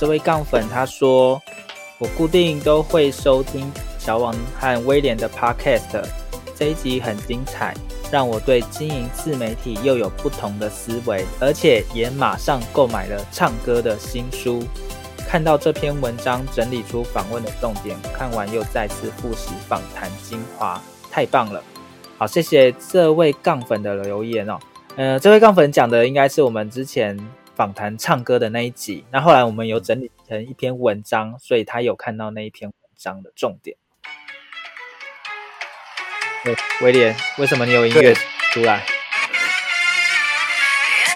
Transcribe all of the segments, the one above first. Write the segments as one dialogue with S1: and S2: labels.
S1: 这位杠粉他说：“我固定都会收听小王和威廉的 Podcast，这一集很精彩，让我对经营自媒体又有不同的思维，而且也马上购买了唱歌的新书。看到这篇文章整理出访问的重点，看完又再次复习访谈精华，太棒了！好，谢谢这位杠粉的留言哦。呃，这位杠粉讲的应该是我们之前。”访谈唱歌的那一集，那后来我们有整理成一篇文章，所以他有看到那一篇文章的重点。威廉，为什么你有音乐出来？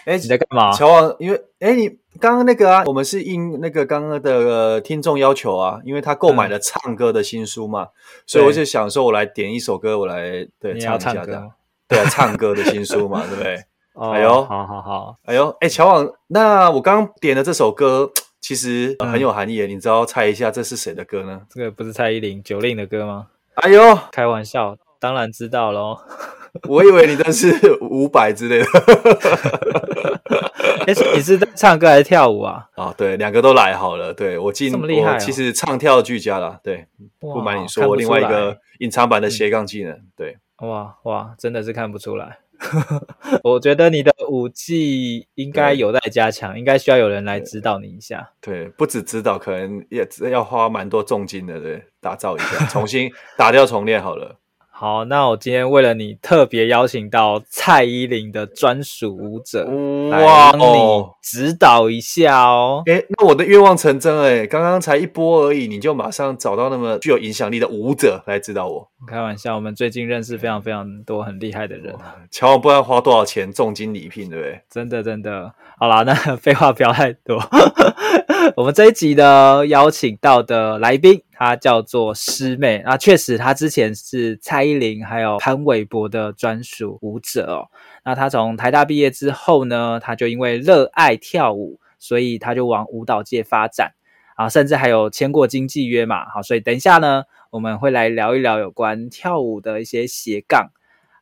S2: 哎，
S1: 你在干嘛？
S2: 乔王，因为哎，你刚刚那个啊，我们是应那个刚刚的听众要求啊，因为他购买了唱歌的新书嘛，嗯、所以我就想说，我来点一首歌，我来对唱一下的，对啊，唱歌的新书嘛，对不对？
S1: 哦、哎呦，好好好，
S2: 哎呦，哎，乔王，那我刚刚点的这首歌 其实很有含义，嗯、你知道猜一下这是谁的歌呢？
S1: 这个不是蔡依林、九令的歌吗？
S2: 哎呦，
S1: 开玩笑，当然知道喽。
S2: 我以为你的是五百之类的。
S1: 哎，你是在唱歌还是跳舞啊？
S2: 啊，对，两个都来好了。对我进，这么厉害、哦，其实唱跳俱佳了。
S1: 对，
S2: 不瞒你说，我另外一个隐藏版的斜杠技能。嗯、对，
S1: 哇哇，真的是看不出来。我觉得你的武技应该有待加强，应该需要有人来指导你一下。
S2: 对，不止指导，可能也要花蛮多重金的，对，打造一下，重新 打掉重练好了。
S1: 好，那我今天为了你特别邀请到蔡依林的专属舞者，哇，帮你指导一下哦。
S2: 哎、欸，那我的愿望成真哎，刚刚才一波而已，你就马上找到那么具有影响力的舞者来指导我。
S1: 开玩笑，我们最近认识非常非常多很厉害的人。
S2: 乔王不知道花多少钱，重金礼聘，对不对？
S1: 真的真的。好啦，那废话不要太多。我们这一集呢，邀请到的来宾。她叫做师妹，那确实，她之前是蔡依林还有潘玮柏的专属舞者哦。那她从台大毕业之后呢，她就因为热爱跳舞，所以她就往舞蹈界发展啊，甚至还有签过经纪约嘛。好，所以等一下呢，我们会来聊一聊有关跳舞的一些斜杠。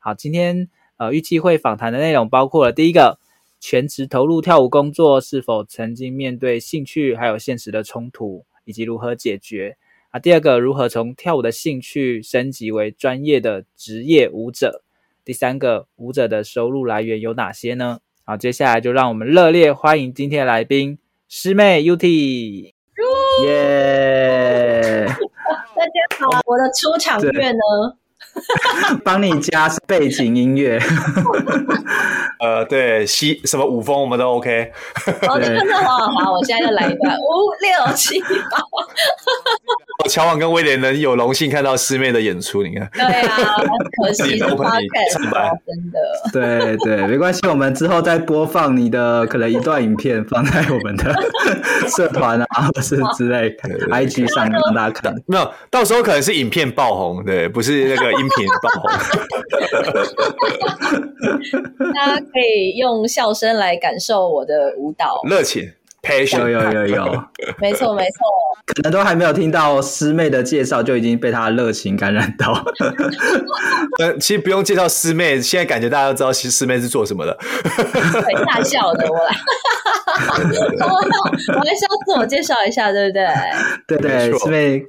S1: 好，今天呃预计会访谈的内容包括了第一个，全职投入跳舞工作是否曾经面对兴趣还有现实的冲突，以及如何解决。啊，第二个，如何从跳舞的兴趣升级为专业的职业舞者？第三个，舞者的收入来源有哪些呢？好，接下来就让我们热烈欢迎今天的来宾，师妹 UT。
S3: 耶！大家好，我的出场乐呢？
S1: 帮你加背景音乐，
S2: 呃，对，西什么五峰我们都 OK。
S3: 哦，真的好好好，我现在就来一段五六七八。
S2: 乔王跟威廉能有荣幸看到师妹的演出，你看。
S3: 对啊，可惜是 podcast 真的。
S1: 对对，没关系，我们之后再播放你的可能一段影片，放在我们的 社团啊，或是之类的 IG 上让大家看。
S2: 没有，到时候可能是影片爆红，对，不是那个音频爆
S3: 红。大家可以用笑声来感受我的舞蹈
S2: 热情。
S1: 有有有有，
S3: 没错没错，
S1: 可能都还没有听到师妹的介绍，就已经被她的热情感染到。
S2: 呃，其实不用介绍师妹，现在感觉大家都知道，其实师妹是做什么的。
S3: 很大笑的，我来，我来稍自我介绍一下，对不对？
S1: 对对，师妹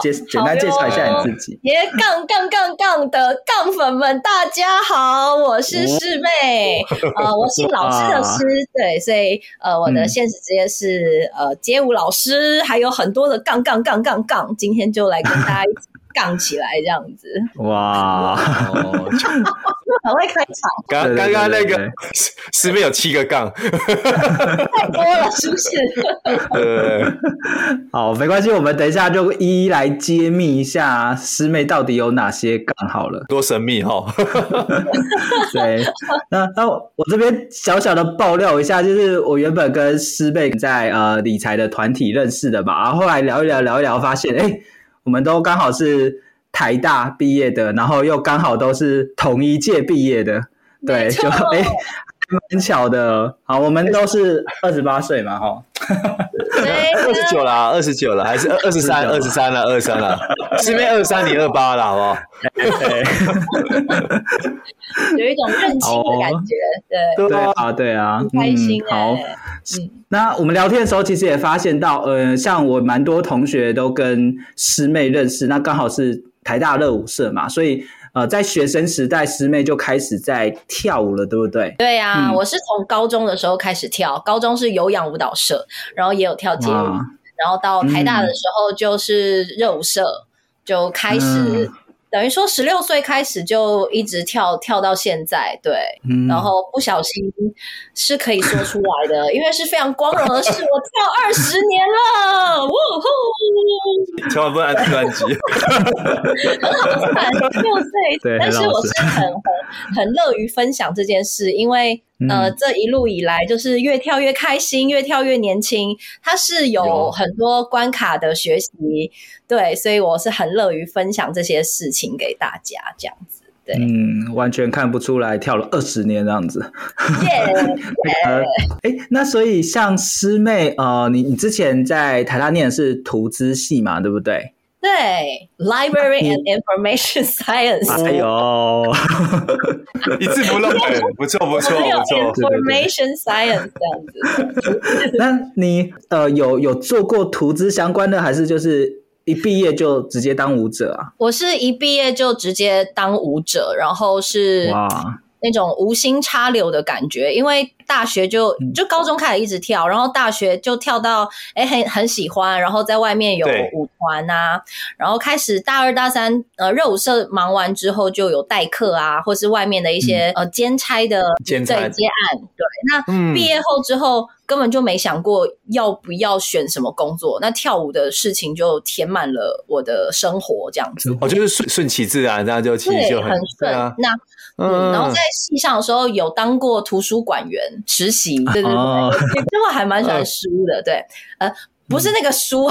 S4: 简简单介绍一下你自己。
S3: 耶，杠杠杠杠的杠粉们，大家好，我是师妹，哦、呃，我姓老师的 师，对，所以呃，我的现实职业是、嗯、呃街舞老师，还有很多的杠杠杠杠杠，今天就来跟大家一起。杠起来这样子，
S4: 哇，
S3: 很会开场。
S2: 刚刚刚那个师妹 有七个杠，
S3: 太多了，是不是？
S2: 对，
S4: 好，没关系，我们等一下就一一来揭秘一下师妹到底有哪些杠好了，
S2: 多神秘哈。
S4: 对，那那我这边小小的爆料一下，就是我原本跟师妹在呃理财的团体认识的嘛，然后后来聊一聊聊一聊，发现哎。欸我们都刚好是台大毕业的，然后又刚好都是同一届毕业的，对，就哎，蛮巧的。好，我们都是二十八岁嘛，哈，
S2: 二十九啦，二十九了，还是二十三，二十三了，二十三了，师妹二十三，你二八了，好不好？
S3: 有一种认亲的感觉，
S4: 对。对啊，对啊，
S3: 开心
S4: 好。嗯，那我们聊天的时候，其实也发现到，呃，像我蛮多同学都跟师妹认识，那刚好是台大热舞社嘛，所以呃，在学生时代，师妹就开始在跳舞了，对不对？
S3: 对啊，嗯、我是从高中的时候开始跳，高中是有氧舞蹈社，然后也有跳街舞，然后到台大的时候就是热舞社，嗯、就开始。嗯等于说，十六岁开始就一直跳跳到现在，对，嗯、然后不小心是可以说出来的，因为是非常光荣的事，我跳二十年了，哇呼！
S2: 千万不能按专辑，
S3: 很好看，十六岁，但是我是很很很乐于分享这件事，因为。呃，这一路以来就是越跳越开心，越跳越年轻。它是有很多关卡的学习，对，所以我是很乐于分享这些事情给大家，这样子。对，
S4: 嗯，完全看不出来跳了二十年这样子。
S3: 耶！
S4: 哎，那所以像师妹，呃，你你之前在台大念的是图资系嘛，对不对？
S3: 对，Library and Information Science。
S4: 哎呦，
S2: 一字不漏，不错不错不错。
S3: Information Science 这样子。
S4: 那你呃有有做过图资相关的，还是就是一毕业就直接当舞者啊？
S3: 我是一毕业就直接当舞者，然后是哇。那种无心插柳的感觉，因为大学就就高中开始一直跳，然后大学就跳到哎很很喜欢，然后在外面有舞团啊，然后开始大二大三呃热舞社忙完之后就有代课啊，或是外面的一些呃兼差的
S2: 兼差。
S3: 接案，对，那毕业后之后根本就没想过要不要选什么工作，那跳舞的事情就填满了我的生活这样子，
S2: 哦，就是顺顺其自然，这样就其实就很顺，啊。
S3: 那。嗯，然后在戏上的时候有当过图书馆员实习，对对对，因为还蛮喜欢书的，对，呃，不是那个书，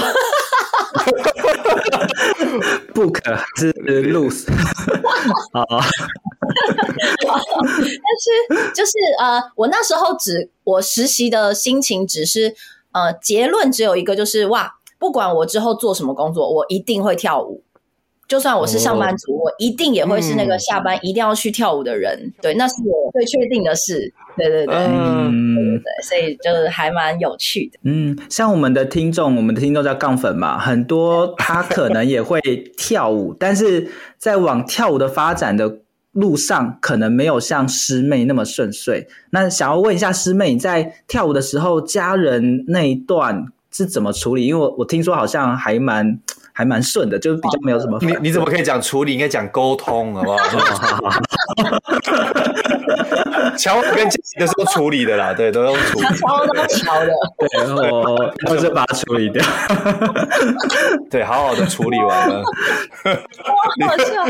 S4: book 是 loose，啊，
S3: 但是就是呃，我那时候只我实习的心情只是呃，结论只有一个，就是哇，不管我之后做什么工作，我一定会跳舞。就算我是上班族，我一定也会是那个下班一定要去跳舞的人。对，那是我最确定的事。对对对，嗯，对对对，所以就是还蛮有趣的。
S4: 嗯，像我们的听众，我们的听众叫杠粉嘛，很多 他可能也会跳舞，但是在往跳舞的发展的路上，可能没有像师妹那么顺遂。那想要问一下师妹，你在跳舞的时候，家人那一段是怎么处理？因为我我听说好像还蛮。还蛮顺的，就是比较没有什么。
S2: 你你怎么可以讲处理？应该讲沟通，好不好？乔跟杰西都是处理的啦，对，都用处理。
S3: 乔都乔的，
S4: 对，然后我就把它处理掉。
S2: 对，好好的处理完了。
S3: 好笑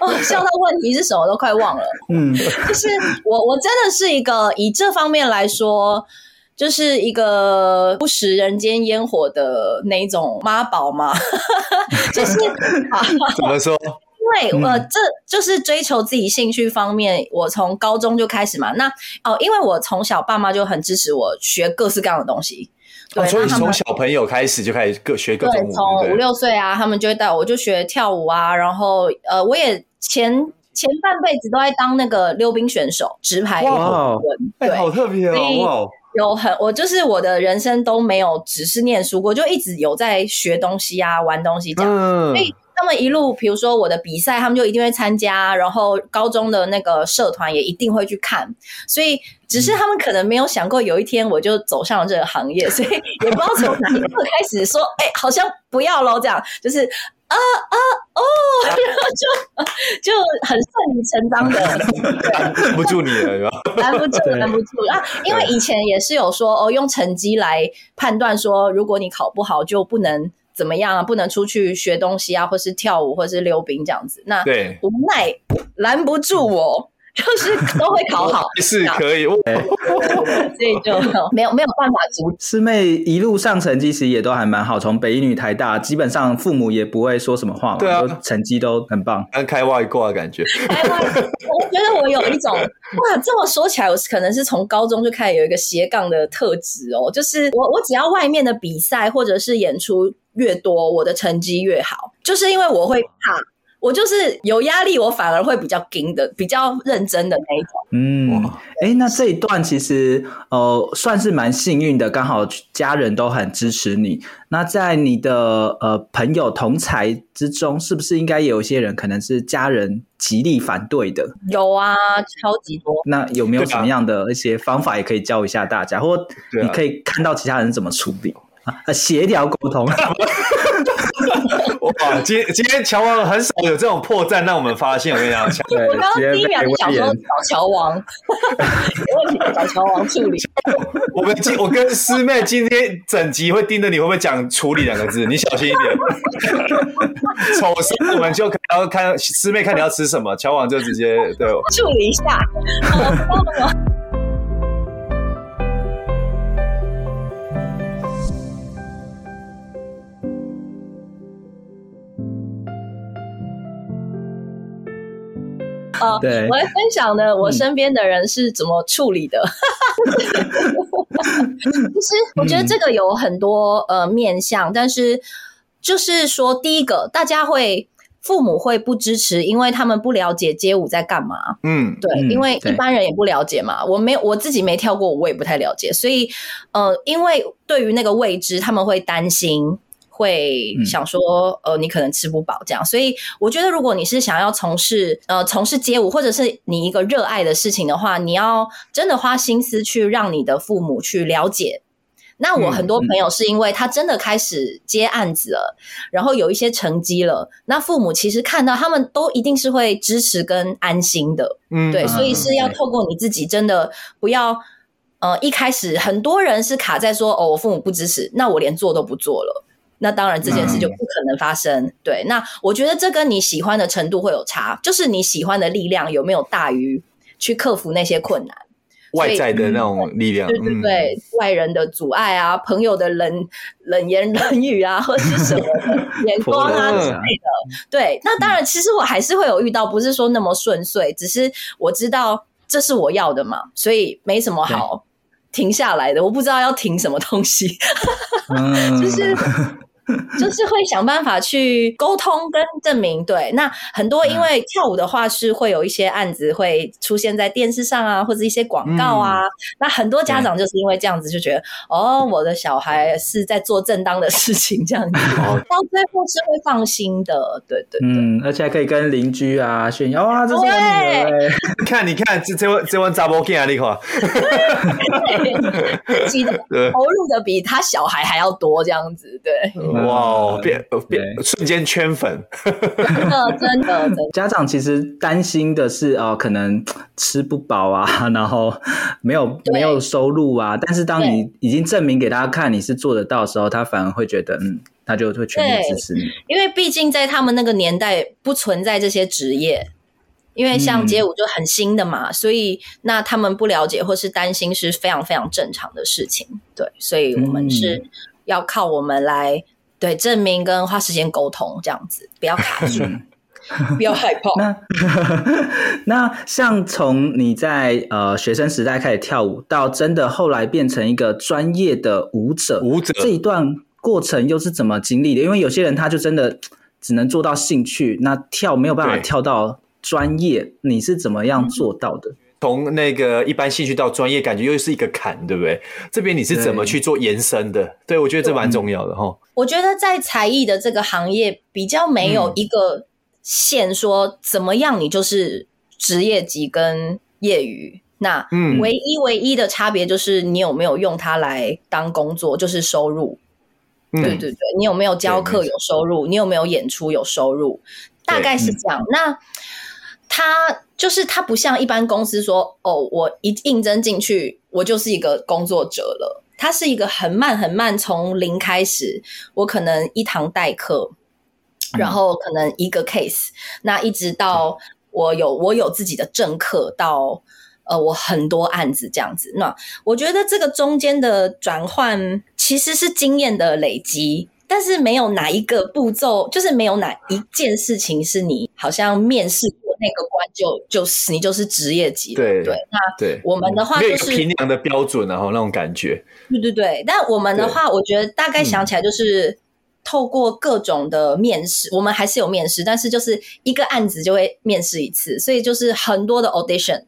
S3: 哦，笑到问题是什么都快忘了。嗯，就是我，我真的是一个以这方面来说。就是一个不食人间烟火的那一种妈宝嘛，就是
S2: 怎么说？
S3: 因为呃，这就是追求自己兴趣方面。我从高中就开始嘛，那哦，因为我从小爸妈就很支持我学各式各样的东西，对，
S2: 哦、所以从小朋友开始就开始各学各种舞，
S3: 从五六岁啊，他们就会带我，就学跳舞啊，然后呃，我也前前半辈子都在当那个溜冰选手，直排轮，
S2: 哇，对、欸，好特别哦，哇。
S3: 有很，我就是我的人生都没有只是念书过，就一直有在学东西啊，玩东西这样。嗯、所以他们一路，比如说我的比赛，他们就一定会参加，然后高中的那个社团也一定会去看。所以只是他们可能没有想过有一天我就走上了这个行业，所以也不知道从哪一刻开始说，哎、欸，好像不要喽，这样就是。啊啊哦，然后就就很顺理成章的，
S2: 拦不住你了，是吧？
S3: 拦不住，拦不住啊！因为以前也是有说哦，用成绩来判断说，如果你考不好，就不能怎么样啊，不能出去学东西啊，或是跳舞，或是溜冰这样子。那对，无奈拦不住我。就是都会考好，
S2: 是可以，
S3: 所以就 没有没有办法阻止。
S4: 师妹一路上成绩其实也都还蛮好，从北一女、台大，基本上父母也不会说什么话嘛，对啊，成绩都很棒，
S2: 开外挂的感觉。
S3: 开外，我觉得我有一种哇，这么说起来，我可能是从高中就开始有一个斜杠的特质哦，就是我我只要外面的比赛或者是演出越多，我的成绩越好，就是因为我会怕。我就是有压力，我反而会比较紧的，比较认真的那一种。
S4: 嗯，哎、欸，那这一段其实呃算是蛮幸运的，刚好家人都很支持你。那在你的呃朋友同才之中，是不是应该有一些人可能是家人极力反对的？
S3: 有啊，超级多。
S4: 那有没有什么样的一些方法，也可以教一下大家，或你可以看到其他人怎么处理啊？协调沟通。
S2: 哇，今今天乔王很少有这种破绽让我们发现。我跟你讲，
S3: 对 我刚刚第一秒就想说找乔王，有问题找乔王处理。
S2: 我们今我跟师妹今天整集会盯着你会不会讲处理两个字，你小心一点。丑时我们就要看师妹看你要吃什么，乔王就直接对我
S3: 处理一下。我来分享呢，我身边的人是怎么处理的。其实我觉得这个有很多呃面向，但是就是说，第一个，大家会父母会不支持，因为他们不了解街舞在干嘛。嗯，对，因为一般人也不了解嘛。我没有我自己没跳过，我也不太了解，所以呃，因为对于那个未知，他们会担心。会想说，呃，你可能吃不饱这样，所以我觉得，如果你是想要从事呃从事街舞，或者是你一个热爱的事情的话，你要真的花心思去让你的父母去了解。那我很多朋友是因为他真的开始接案子了，然后有一些成绩了，那父母其实看到他们都一定是会支持跟安心的，嗯，对，所以是要透过你自己真的不要，呃，一开始很多人是卡在说，哦，我父母不支持，那我连做都不做了。那当然，这件事就不可能发生。嗯、对，那我觉得这跟你喜欢的程度会有差，就是你喜欢的力量有没有大于去克服那些困难，
S2: 外在的那种力量，
S3: 对对对，嗯、外人的阻碍啊，朋友的冷冷言冷语啊，或是什么眼光啊之类的。对，那当然，其实我还是会有遇到，不是说那么顺遂，只是我知道这是我要的嘛，所以没什么好停下来的。我不知道要停什么东西，就是。就是会想办法去沟通跟证明，对。那很多因为跳舞的话是会有一些案子会出现在电视上啊，或者一些广告啊。嗯、那很多家长就是因为这样子就觉得，哦，我的小孩是在做正当的事情，这样子，到最后是会放心的，对对對。
S4: 嗯，而且还可以跟邻居啊炫耀啊，这是我女儿。
S2: 看，你看这这这问查某囝啊，你看，
S3: 自己 投入的比他小孩还要多，这样子，对。
S2: 哇，变变瞬间圈粉，
S3: 真的真的真的。
S4: 家长其实担心的是哦，可能吃不饱啊，然后没有没有收入啊。但是当你已经证明给他看你是做得到的时候，他反而会觉得嗯，他就会全力支持你。
S3: 因为毕竟在他们那个年代不存在这些职业，因为像街舞就很新的嘛，嗯、所以那他们不了解或是担心是非常非常正常的事情。对，所以我们是要靠我们来。对，证明跟花时间沟通这样子，不要卡 住，不要害怕。
S4: 那 那像从你在呃学生时代开始跳舞，到真的后来变成一个专业的舞者，舞者这一段过程又是怎么经历的？因为有些人他就真的只能做到兴趣，那跳没有办法跳到专业，你是怎么样做到的？
S2: 从那个一般兴趣到专业，感觉又是一个坎，对不对？这边你是怎么去做延伸的？对，对我觉得这蛮重要的哈。
S3: 我觉得在才艺的这个行业，比较没有一个线说怎么样，你就是职业级跟业余。那唯一唯一的差别就是你有没有用它来当工作，就是收入。对对对，你有没有教课有收入？你有没有演出有收入？大概是这样。那它就是它不像一般公司说，哦，我一应征进去，我就是一个工作者了。它是一个很慢很慢，从零开始，我可能一堂代课，然后可能一个 case，那一直到我有我有自己的正课到。呃，我很多案子这样子，那我觉得这个中间的转换其实是经验的累积，但是没有哪一个步骤，就是没有哪一件事情是你好像面试过那个关就就是你就是职业级的。对对，那对我们的话就是
S2: 平量的标准，然后那种感觉。
S3: 对对对，但我们的话，我觉得大概想起来就是透过各种的面试，嗯、我们还是有面试，但是就是一个案子就会面试一次，所以就是很多的 audition。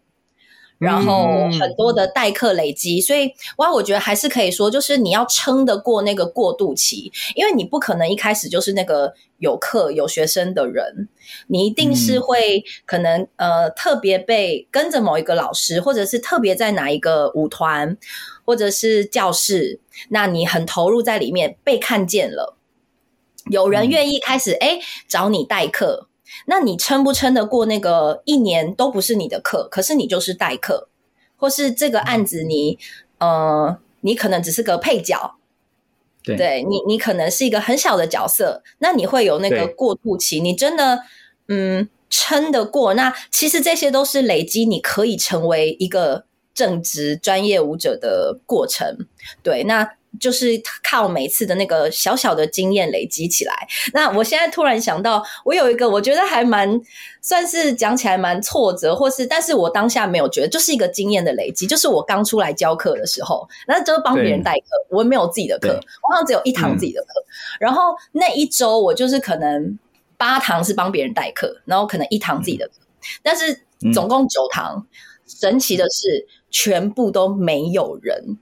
S3: 然后很多的代课累积，所以哇，我觉得还是可以说，就是你要撑得过那个过渡期，因为你不可能一开始就是那个有课有学生的人，你一定是会可能呃特别被跟着某一个老师，或者是特别在哪一个舞团或者是教室，那你很投入在里面被看见了，有人愿意开始哎找你代课。那你撑不撑得过那个一年都不是你的课，可是你就是代课，或是这个案子你呃，你可能只是个配角，对，对你你可能是一个很小的角色，那你会有那个过渡期，你真的嗯撑得过？那其实这些都是累积，你可以成为一个正职专业舞者的过程，对，那。就是靠每次的那个小小的经验累积起来。那我现在突然想到，我有一个我觉得还蛮算是讲起来蛮挫折，或是但是我当下没有觉得，就是一个经验的累积。就是我刚出来教课的时候，那就是帮别人代课，我没有自己的课，我好像只有一堂自己的课。嗯、然后那一周我就是可能八堂是帮别人代课，然后可能一堂自己的课，但是总共九堂。神奇的是，全部都没有人。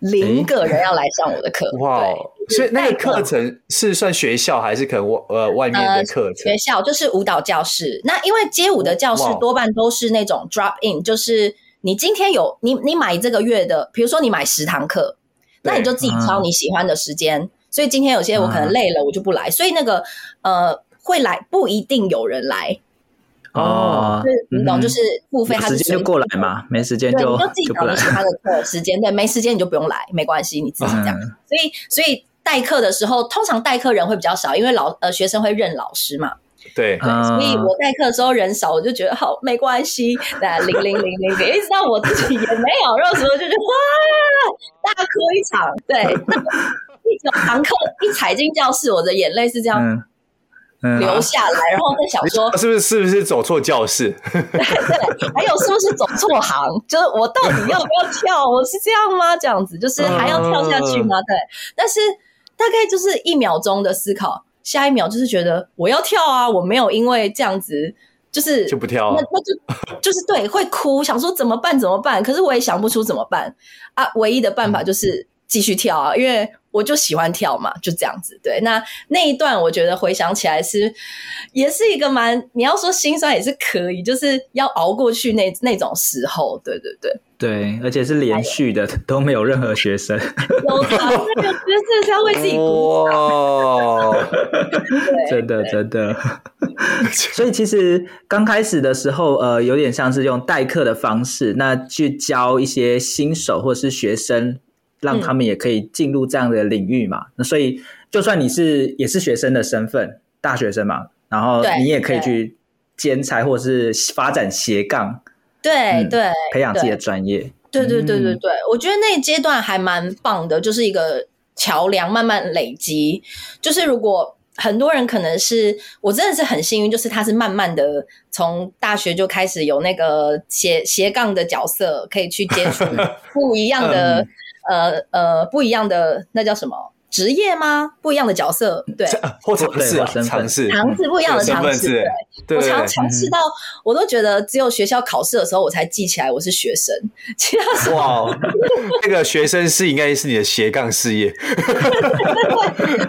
S3: 零个人要来上我的课，哇！
S2: 所以那个课程是算学校还是可能外呃外面的课程？
S3: 学校就是舞蹈教室。那因为街舞的教室多半都是那种 drop in，就是你今天有你你买这个月的，比如说你买十堂课，那你就自己挑你喜欢的时间。所以今天有些我可能累了，我就不来。所以那个呃会来不一定有人来。
S4: 哦，
S3: 就是你懂，就是付费，他
S4: 时间就过来嘛，没时间就
S3: 你就自己找你喜欢的课时间，对，没时间你就不用来，没关系，你自己这样。所以，所以代课的时候，通常代课人会比较少，因为老呃学生会认老师嘛。
S2: 对，
S3: 所以我代课的时候人少，我就觉得好没关系，那零零零零零，一直到我自己也没有，然后什么就觉得哇，大哭一场，对，一整堂课一踩进教室，我的眼泪是这样。留下来，然后再想说，
S2: 是不是是不是走错教室？
S3: 对对，还有是不是走错行？就是我到底要不要跳？我是这样吗？这样子就是还要跳下去吗？对，但是大概就是一秒钟的思考，下一秒就是觉得我要跳啊！我没有因为这样子就是
S2: 就不跳，
S3: 那那就 就是对会哭，想说怎么办？怎么办？可是我也想不出怎么办啊！唯一的办法就是继续跳啊，因为。我就喜欢跳嘛，就这样子。对，那那一段我觉得回想起来是，也是一个蛮，你要说心酸也是可以，就是要熬过去那那种时候。对对对，
S4: 对，而且是连续的，都没有任何学生。
S3: 有的，那个学生是要为自己鼓掌。
S4: 真 的真的。所以其实刚开始的时候，呃，有点像是用代课的方式，那去教一些新手或是学生。让他们也可以进入这样的领域嘛？嗯、那所以，就算你是也是学生的身份，大学生嘛，然后你也可以去兼差或者是发展斜杠，
S3: 对对、嗯，
S4: 培养自己的专业。
S3: 对对对对对，我觉得那阶段还蛮棒的，就是一个桥梁，慢慢累积。就是如果很多人可能是我真的是很幸运，就是他是慢慢的从大学就开始有那个斜斜杠的角色，可以去接触 不一样的。嗯呃呃，不一样的那叫什么？职业吗？不一样的角色，对，
S2: 或尝试尝试。尝试
S3: 不一样的尝试，对。我常常试到，我都觉得只有学校考试的时候，我才记起来我是学生。其他时候，
S2: 哇，那个学生是应该是你的斜杠事业。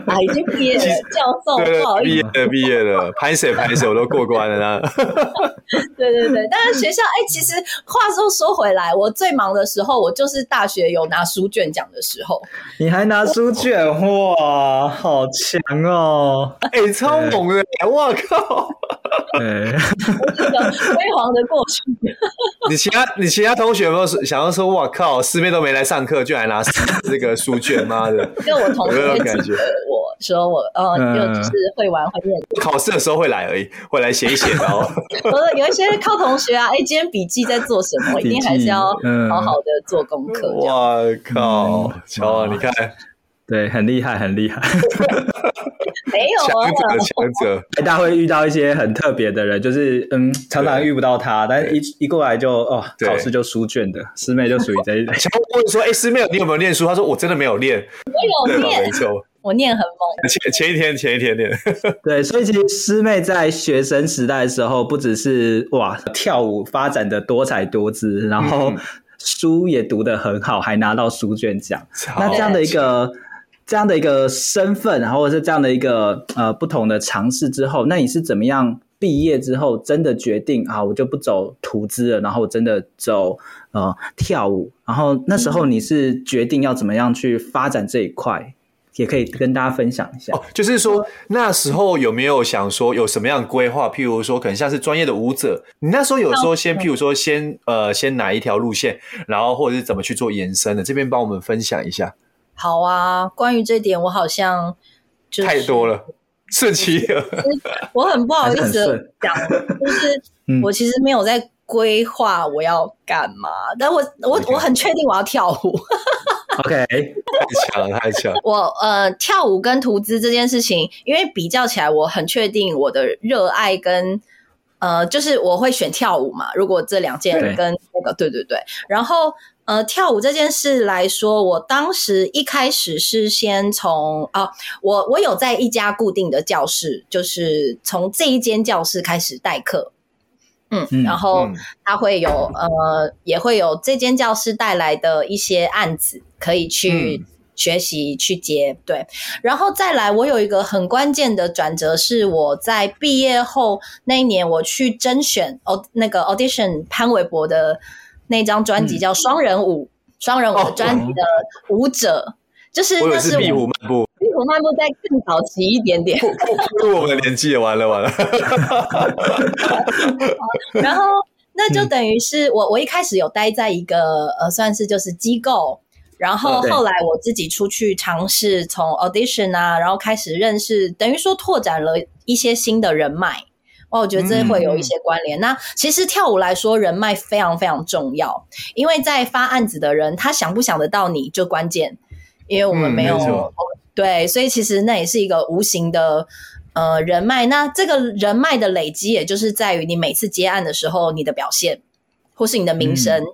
S3: 啊，已经毕业了，教授，不好意思，
S2: 毕业了，毕业了，拍手拍手，我都过关了呢。
S3: 对对对，但是学校，哎、欸，其实话说说回来，我最忙的时候，我就是大学有拿书卷奖的时候。
S4: 你还拿书卷，哇，好强哦！
S2: 哎、欸，超猛的，我靠！
S4: 对，
S3: 辉煌的过去。
S2: 你其他你其他同学有没有想要说，哇靠，师妹都没来上课，就来拿这个书卷，妈的！
S3: 因为我同学会感觉我说我，呃，就只是会玩会念，
S2: 考试的时候会来而已，会来写一写，然后。
S3: 有一些靠同学啊，哎，今天笔记在做什么？一定还是要好好的做功课。
S2: 哇靠，瞧你看。
S4: 对，很厉害，很厉害。
S3: 没有啊，
S2: 强者，强者。
S4: 大家会遇到一些很特别的人，就是嗯，常常遇不到他，但是一一过来就哦，考试就书卷的师妹就属于这一类。
S2: 想问说，哎，师妹，你有没有念书？他说我真的没有念，
S3: 我有念，
S2: 没错，
S3: 我念很猛。
S2: 前前一天，前一天念。
S4: 对，所以其实师妹在学生时代的时候，不只是哇跳舞发展的多彩多姿，然后书也读得很好，还拿到书卷奖。那这样的一个。这样的一个身份，然后或者是这样的一个呃不同的尝试之后，那你是怎么样毕业之后真的决定啊，我就不走图资了，然后我真的走呃跳舞，然后那时候你是决定要怎么样去发展这一块，嗯、也可以跟大家分享一下。
S2: 哦，就是说那时候有没有想说有什么样的规划？譬如说可能像是专业的舞者，你那时候有说先譬如说先呃先哪一条路线，然后或者是怎么去做延伸的？这边帮我们分享一下。
S3: 好啊，关于这点，我好像就是
S2: 太多了，顺其了。
S3: 我很不好意思讲，就是 我其实没有在规划我要干嘛，嗯、但我我我很确定我要跳舞。
S4: OK，
S2: 太强了，太强。
S3: 我呃，跳舞跟投资这件事情，因为比较起来，我很确定我的热爱跟呃，就是我会选跳舞嘛。如果这两件跟那个，对对对，然后。呃，跳舞这件事来说，我当时一开始是先从啊，我我有在一家固定的教室，就是从这一间教室开始代课，嗯，嗯然后他会有呃，也会有这间教室带来的一些案子可以去学习、嗯、去接，对，然后再来，我有一个很关键的转折，是我在毕业后那一年，我去甄选哦，那个 audition 潘玮柏的。那张专辑叫《双人舞》，双、嗯、人舞的专辑的舞者，哦、就是那是
S2: 壁虎漫步，
S3: 壁虎漫步再更早期一
S2: 点点，我们的年纪也，完了完了。
S3: 然后那就等于是我，我一开始有待在一个呃，算是就是机构，然后后来我自己出去尝试从 audition 啊，然后开始认识，等于说拓展了一些新的人脉。哦，我觉得这会有一些关联。嗯、那其实跳舞来说，人脉非常非常重要，因为在发案子的人，他想不想得到你就关键。因为我们没有、嗯、对，所以其实那也是一个无形的呃人脉。那这个人脉的累积，也就是在于你每次接案的时候，你的表现，或是你的名声，嗯、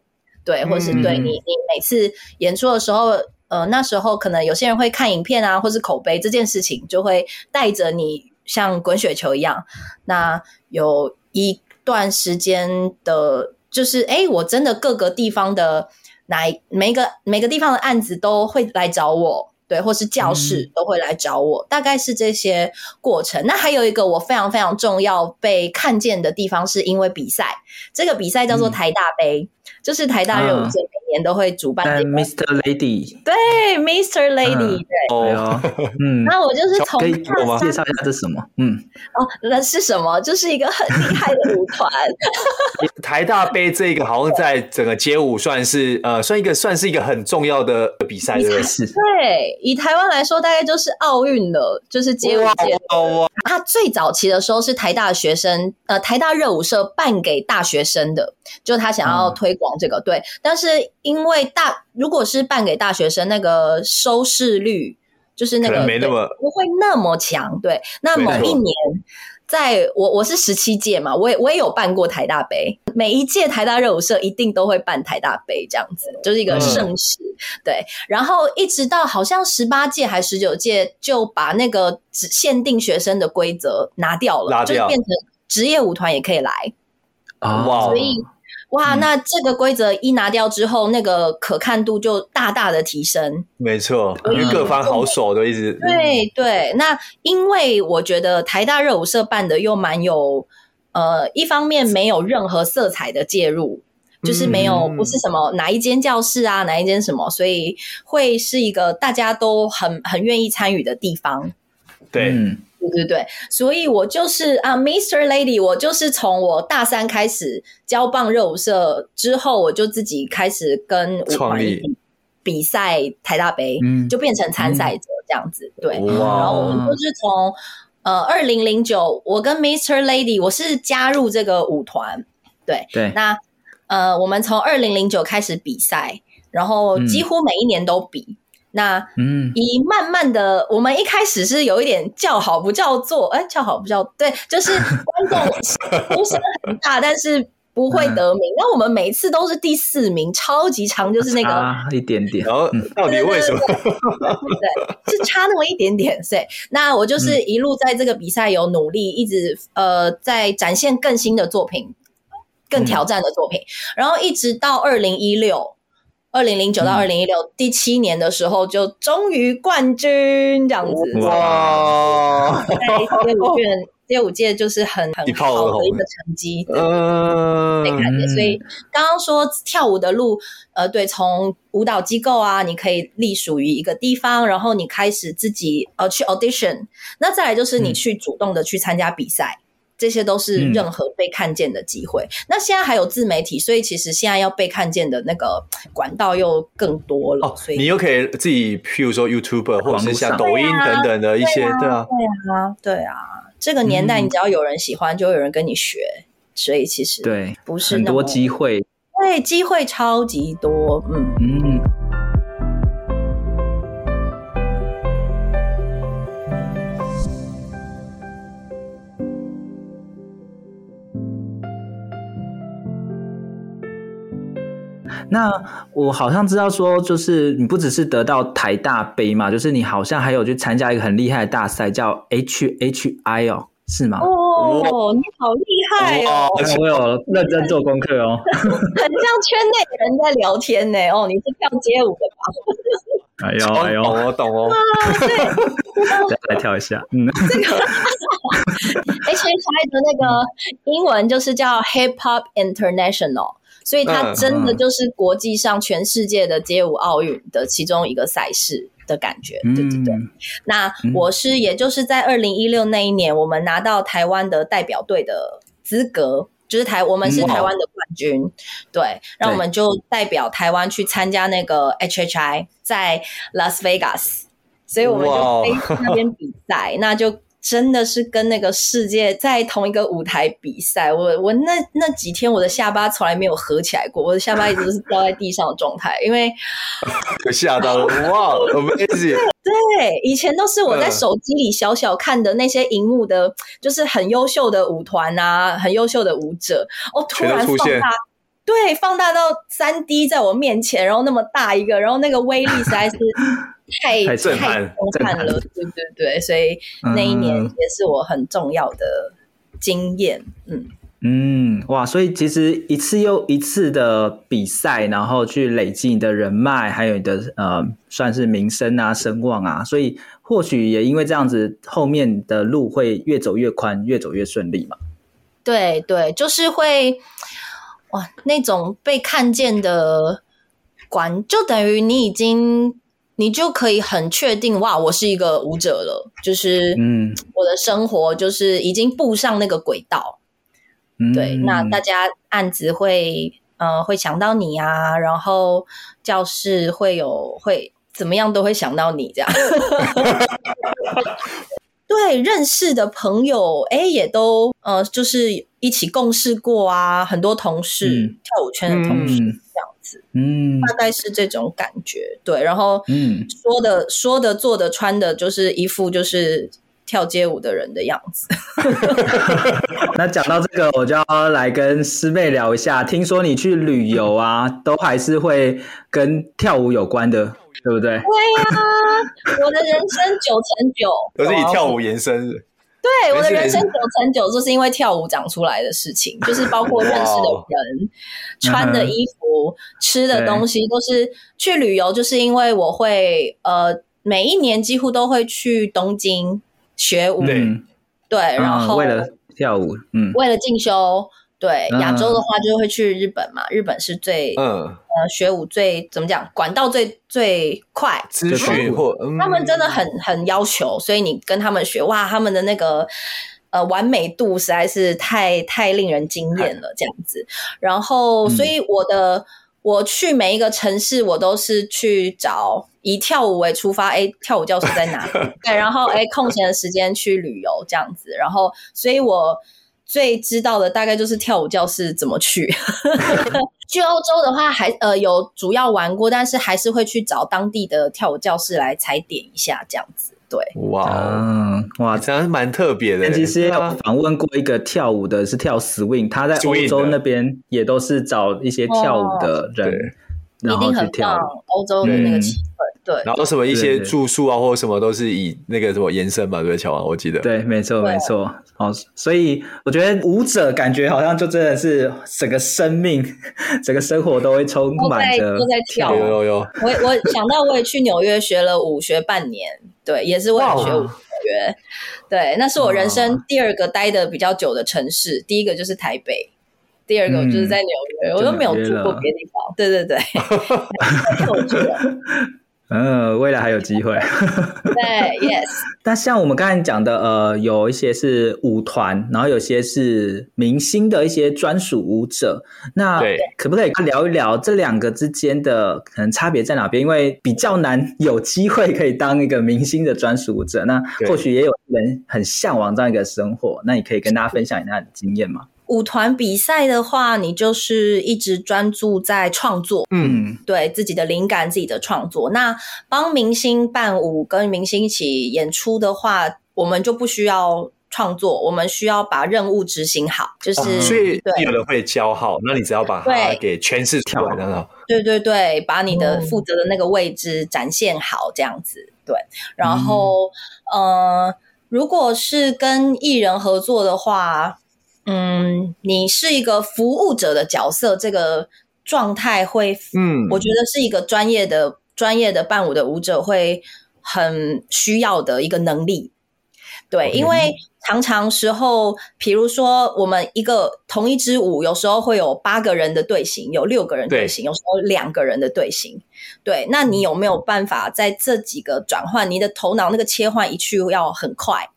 S3: 对，或是对你你每次演出的时候，呃，那时候可能有些人会看影片啊，或是口碑这件事情，就会带着你。像滚雪球一样，那有一段时间的，就是哎、欸，我真的各个地方的哪每个每个地方的案子都会来找我，对，或是教室都会来找我，嗯、大概是这些过程。那还有一个我非常非常重要被看见的地方，是因为比赛，这个比赛叫做台大杯，嗯、就是台大热舞社。年都会主办这个
S4: ，Mr. Lady，
S3: 对，Mr. Lady，对，
S4: 哦，嗯，
S3: 那我就是从
S4: 可以给我介绍一下这是什么？嗯，
S3: 哦，那是什么？就是一个很厉害的舞团。
S2: 台大杯这个好像在整个街舞算是呃，算一个算是一个很重要的比赛，对，
S3: 对，以台湾来说，大概就是奥运了，就是街舞界。哇，他最早期的时候是台大学生，呃，台大热舞社办给大学生的，就他想要推广这个，对，但是。因为大如果是办给大学生，那个收视率就是那个
S2: 没那么
S3: 不会那么强。对，那某一年，在我我是十七届嘛，我也我也有办过台大杯，每一届台大热舞社一定都会办台大杯，这样子就是一个盛事。嗯、对，然后一直到好像十八届还十九届，就把那个只限定学生的规则拿掉了，掉就变成。职业舞团也可以来。
S4: 哇，
S3: 所以哇，那这个规则一拿掉之后，那个可看度就大大的提升。
S2: 没错，因为各方好手都一直
S3: 对对。那因为我觉得台大热舞社办的又蛮有呃，一方面没有任何色彩的介入，就是没有不是什么哪一间教室啊，哪一间什么，所以会是一个大家都很很愿意参与的地方。
S2: 对。
S3: 对对对，所以我就是啊，Mr. Lady，我就是从我大三开始交棒热舞社之后，我就自己开始跟舞团比赛台大杯，嗯、就变成参赛者这样子。嗯、对，然后我们就是从呃二零零九，我跟 Mr. Lady，我是加入这个舞团。对
S4: 对，
S3: 那呃，我们从二零零九开始比赛，然后几乎每一年都比。嗯那嗯，以慢慢的，我们一开始是有一点叫好不叫座，哎，叫好不叫对，就是观众呼 声很大，但是不会得名。那我们每次都是第四名，超级长，就是那个
S4: 差一点点。
S2: 然后到底为什么？
S3: 对，是差那么一点点。所以，那我就是一路在这个比赛有努力，一直呃在展现更新的作品，更挑战的作品，然后一直到二零一六。二零零九到二零一六第七年的时候，就终于冠军这样子哇！在街舞圈，街舞界就是很很好的一个成绩，嗯，被看见。所以刚刚说跳舞的路，呃，对，从舞蹈机构啊，你可以隶属于一个地方，然后你开始自己呃去 audition，那再来就是你去主动的去参加比赛。这些都是任何被看见的机会。嗯、那现在还有自媒体，所以其实现在要被看见的那个管道又更多了。哦、所以
S2: 你又可以自己，譬如说 YouTuber 或者是像抖音等等的一些，对啊，
S3: 对啊，对啊，对啊。这个年代，你只要有人喜欢，就有人跟你学。嗯、所以其实
S4: 对，
S3: 不是
S4: 很多机会，
S3: 对，机会超级多。嗯嗯。
S4: 那我好像知道说，就是你不只是得到台大杯嘛，就是你好像还有去参加一个很厉害的大赛，叫 HHI 哦，是吗？
S3: 哦，你好厉害哦！
S4: 我有认真做功课哦，
S3: 很像圈内人在聊天呢。哦，你是跳街舞的吧？
S4: 哎呦哎呦，
S2: 我懂哦。
S4: 来跳一下。嗯，这个
S3: HHI 的那个英文就是叫 Hip Hop International。所以它真的就是国际上全世界的街舞奥运的其中一个赛事的感觉，对对对。那我是也就是在二零一六那一年，我们拿到台湾的代表队的资格，就是台我们是台湾的冠军，对，让我们就代表台湾去参加那个 HHI 在 Las Vegas，所以我们就飞去那边比赛，那就。真的是跟那个世界在同一个舞台比赛，我我那那几天我的下巴从来没有合起来过，我的下巴一直都是掉在地上的状态，因为
S2: 吓到了哇，Amazing！
S3: 对，以前都是我在手机里小小看的那些荧幕的，就是很优秀的舞团啊，很优秀的舞者，哦，突然放大，对，放大到三 D 在我面前，然后那么大一个，然后那个威力实在是。太太震撼了，对对对，所以那一年也是我很重要的经验。嗯
S4: 嗯，哇，所以其实一次又一次的比赛，然后去累积你的人脉，还有你的呃，算是名声啊、声望啊，所以或许也因为这样子，后面的路会越走越宽，越走越顺利嘛。
S3: 对对，就是会哇，那种被看见的管，就等于你已经。你就可以很确定，哇，我是一个舞者了，就是，嗯，我的生活就是已经步上那个轨道，嗯，对，那大家案子会，呃，会想到你啊，然后教室会有会怎么样都会想到你这样，对，认识的朋友，哎，也都，呃，就是一起共事过啊，很多同事，嗯，跳舞圈的同事。嗯嗯，大概是这种感觉，对。然后，嗯，说的、说的、做的、穿的，就是一副就是跳街舞的人的样子。
S4: 那讲到这个，我就要来跟师妹聊一下。听说你去旅游啊，都还是会跟跳舞有关的，对不对？
S3: 对呀、啊，我的人生九成九
S2: 都是以跳舞延伸的。
S3: 对，我的人生九成九就是因为跳舞长出来的事情，就是包括认识的人、穿的衣服、吃的东西，都是去旅游，就是因为我会呃，每一年几乎都会去东京学舞，对，然后
S4: 为了跳舞，嗯，
S3: 为了进修。对，亚洲的话就会去日本嘛，日本是最嗯呃学舞最怎么讲，管道最最快，
S2: 资讯或
S3: 他们真的很很要求，所以你跟他们学哇，他们的那个呃完美度实在是太太令人惊艳了，这样子。然后，所以我的、嗯、我去每一个城市，我都是去找以跳舞为出发，哎，跳舞教室在哪里？对，然后哎，空闲的时间去旅游这样子。然后，所以我。最知道的大概就是跳舞教室怎么去。去欧洲的话还，还呃有主要玩过，但是还是会去找当地的跳舞教室来踩点一下，这样子。对，
S2: 哇，嗯、哇，这样是蛮特别的。
S4: 其实访问过一个跳舞的，是跳 swing，他在欧洲那边也都是找一些跳舞的人，哦、然后去跳
S3: 欧洲的那个气氛。对，
S2: 然后什么一些住宿啊，或者什么都是以那个什么延伸嘛，对，乔王，我记得。
S4: 对，没错，没错。哦，所以我觉得舞者感觉好像就真的是整个生命、整个生活都会充满着
S3: 都在跳。
S2: 有有有。
S3: 我我想到我也去纽约学了舞，学半年，对，也是为了学舞。纽约，对，那是我人生第二个待的比较久的城市，第一个就是台北，第二个就是在纽约，我都没有住过别的地方。对对对。
S4: 嗯，未来还有机会。
S3: 对，Yes。
S4: 那像我们刚才讲的，呃，有一些是舞团，然后有些是明星的一些专属舞者。那可不可以聊一聊这两个之间的可能差别在哪边？因为比较难有机会可以当一个明星的专属舞者。那或许也有人很向往这样一个生活。那你可以跟大家分享一下你的经验吗？
S3: 舞团比赛的话，你就是一直专注在创作，嗯，对自己的灵感、自己的创作。那帮明星伴舞、跟明星一起演出的话，我们就不需要创作，我们需要把任务执行好。就是、哦、
S2: 所以有人会教好，那你只要把它给诠释出来，
S3: 对对对，把你的负责的那个位置展现好，这样子。对，然后，嗯、呃，如果是跟艺人合作的话。嗯，你是一个服务者的角色，这个状态会，嗯，我觉得是一个专业的、专业的伴舞的舞者会很需要的一个能力。对，因为常常时候，比如说我们一个同一支舞，有时候会有八个人的队形，有六个人队形，有时候两个人的队形。对，那你有没有办法在这几个转换，你的头脑那个切换一去要很快？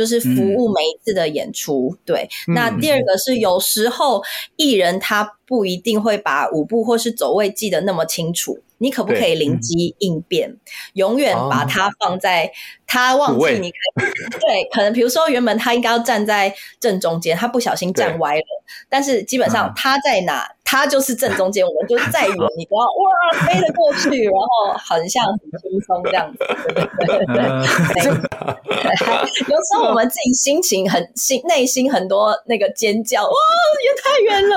S3: 就是服务每一次的演出，嗯、对。那第二个是有时候艺人他不一定会把舞步或是走位记得那么清楚，你可不可以灵机应变，永远把它放在他忘记你可以对，可能比如说原本他应该要站在正中间，他不小心站歪了，但是基本上他在哪？他就是正中间，我们就再远，你都要哇飞得过去，然后很像很轻松这样子。有时候我们自己心情很心内心很多那个尖叫，哇也太远了。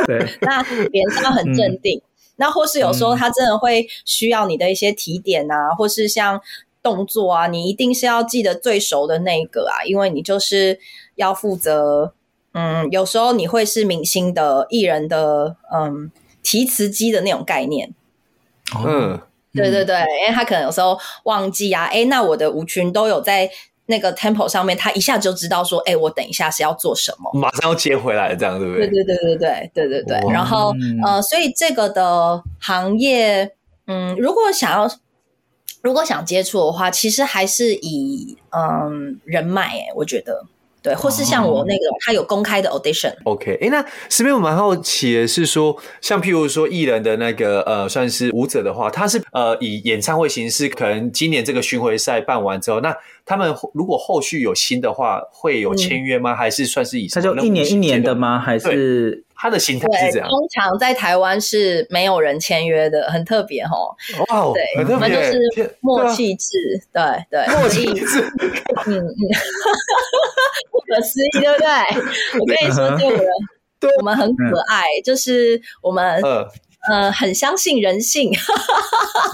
S3: 对，那脸上很镇定。那或是有时候他真的会需要你的一些提点啊，或是像动作啊，你一定是要记得最熟的那一个啊，因为你就是要负责。嗯，有时候你会是明星的艺人的嗯提词机的那种概念，嗯，对对对，因为他可能有时候忘记啊，哎，那我的舞群都有在那个 tempo 上面，他一下就知道说，哎，我等一下是要做什么，
S2: 马上要接回来，这样对不对？
S3: 对对对对对对对对。然后呃，所以这个的行业，嗯，如果想要如果想接触的话，其实还是以嗯人脉，哎，我觉得。对，或是像我那个，他有公开的 audition。
S2: OK，哎，那这边我蛮好奇的是说，像譬如说艺人的那个呃，算是舞者的话，他是呃以演唱会形式，可能今年这个巡回赛办完之后，那他们如果后续有新的话，会有签约吗？嗯、还是算是以他
S4: 就一年一年的吗？还是？
S2: 他的心态是这样，
S3: 通常在台湾是没有人签约的，很特别哦。哇，对，我们就是默契制，对对，
S2: 默契制，
S3: 嗯嗯，不可思议，对不对？我跟你说，这个人，对我们很可爱，就是我们呃很相信人性。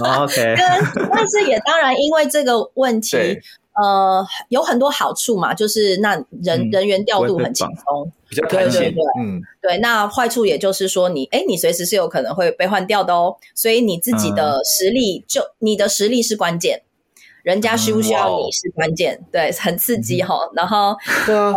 S4: OK，
S3: 跟但是也当然因为这个问题。呃，有很多好处嘛，就是那人、嗯、人员调度很轻松，
S2: 比较弹性。
S3: 对对对，
S2: 嗯，
S3: 对。那坏处也就是说你，你哎，你随时是有可能会被换掉的哦。所以你自己的实力，嗯、就你的实力是关键，人家需不需要你是关键，嗯、对，很刺激哈、哦。然后，呃，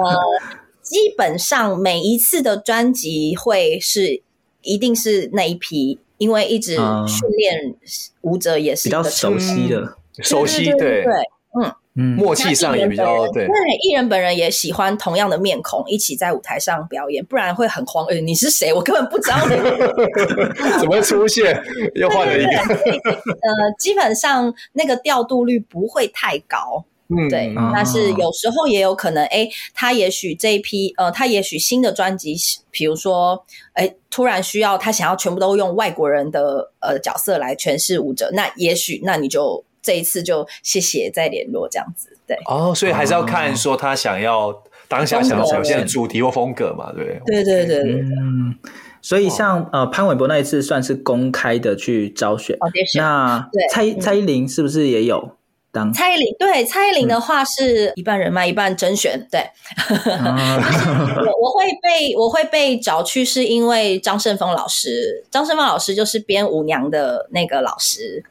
S3: 基本上每一次的专辑会是一定是那一批，因为一直训练舞者也是
S4: 比较熟悉的，
S2: 嗯、熟悉
S3: 对，对，嗯。
S2: 嗯，默契上也比较对。
S3: 对，艺人本人也喜欢同样的面孔一起在舞台上表演，不然会很慌。哎，你是谁？我根本不知道你
S2: 怎么出现，又换了一个。
S3: 呃，基本上那个调度率不会太高。嗯，对。但是有时候也有可能，哎，他也许这一批，呃，他也许新的专辑，比如说，哎，突然需要他想要全部都用外国人的呃角色来诠释舞者，那也许那你就。这一次就谢谢再联络这样子，对。
S2: 哦，所以还是要看说他想要、哦、当下想要表现的主题或风格嘛，对。
S3: 对对对对，
S4: 嗯，所以像呃潘玮柏那一次算是公开的去招选，哦、那蔡蔡依林是不是也有当？
S3: 蔡依林对蔡依林的话是一半人脉一半甄选，对，我我会被我会被找去是因为张胜峰老师，张胜峰老师就是编舞娘的那个老师。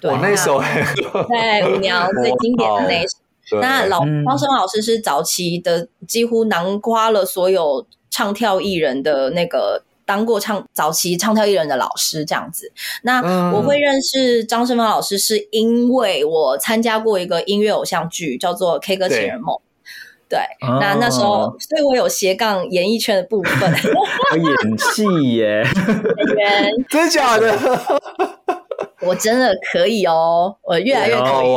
S3: 对，
S2: 那首
S3: 对舞娘 最经典的那一首，那老张生老师是早期的，几乎囊括了所有唱跳艺人的那个当过唱早期唱跳艺人的老师这样子。那我会认识张生芳老师，是因为我参加过一个音乐偶像剧，叫做《K 歌情人梦》。对，那那时候，所以我有斜杠演艺圈的部分，
S4: 演戏耶，演员。
S2: 真的假的？
S3: 我真的可以哦，我越来越可以。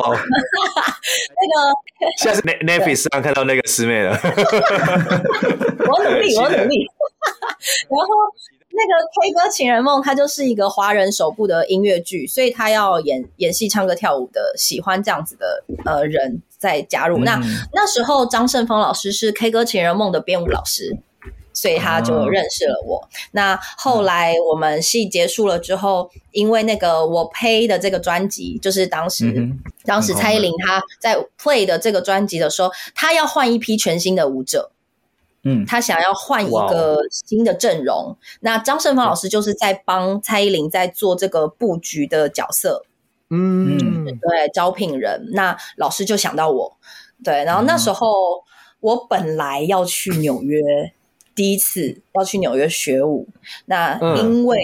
S3: 那个，
S2: 现在是 Netflix 上看到那个师妹了。
S3: 我努力，我努力。然后那个《K 歌情人梦》，它就是一个华人首部的音乐剧，所以他要演演戏、唱歌、跳舞的，喜欢这样子的呃人再加入。嗯、那那时候张胜峰老师是《K 歌情人梦》的编舞老师。所以他就认识了我。嗯、那后来我们戏结束了之后，嗯、因为那个我 play 的这个专辑，就是当时、嗯、当时蔡依林她在 play 的这个专辑的时候，她要换一批全新的舞者，嗯，她想要换一个新的阵容。那张胜芳老师就是在帮蔡依林在做这个布局的角色，嗯，对，招聘人。那老师就想到我，对，然后那时候我本来要去纽约。第一次要去纽约学舞，那因为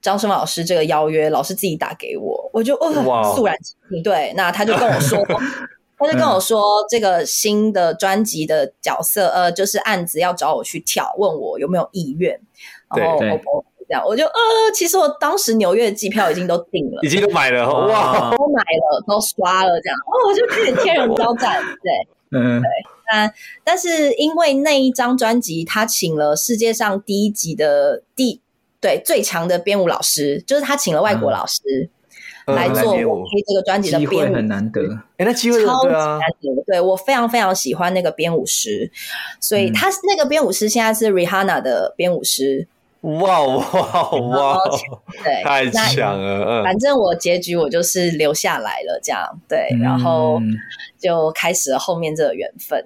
S3: 张生老师这个邀约，老师自己打给我，我就哦肃然起敬。对，那他就跟我说，他就跟我说这个新的专辑的角色，呃，就是案子要找我去跳，问我有没有意愿。然后我这样，我就呃，其实我当时纽约的机票已经都订了，
S2: 已经都买了，哇，
S3: 都买了，都刷了，这样，哦，我就有点天人交战，对，嗯，对。但但是因为那一张专辑，他请了世界上第一级的第对最强的编舞老师，就是他请了外国老师、嗯、来做我配这个专辑的编舞，
S4: 很难得。
S2: 哎，那机会
S3: 超级难得。对，我非常非常喜欢那个编舞师，所以他那个编舞师现在是 Rihanna 的编舞师。
S2: 哇哇哇！对，太强了。
S3: 反正我结局我就是留下来了，这样对，然后就开始了后面这个缘分。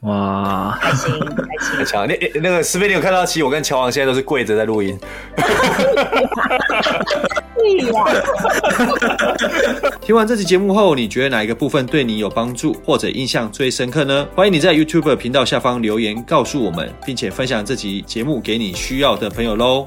S4: 哇，
S3: 开心开心！太
S2: 强！那那个师妹，你有看到？其实我跟乔王现在都是跪着在录音。听完这期节目后，你觉得哪一个部分对你有帮助或者印象最深刻呢？欢迎你在 YouTube 频道下方留言告诉我们，并且分享这期节目给你需要的朋友喽。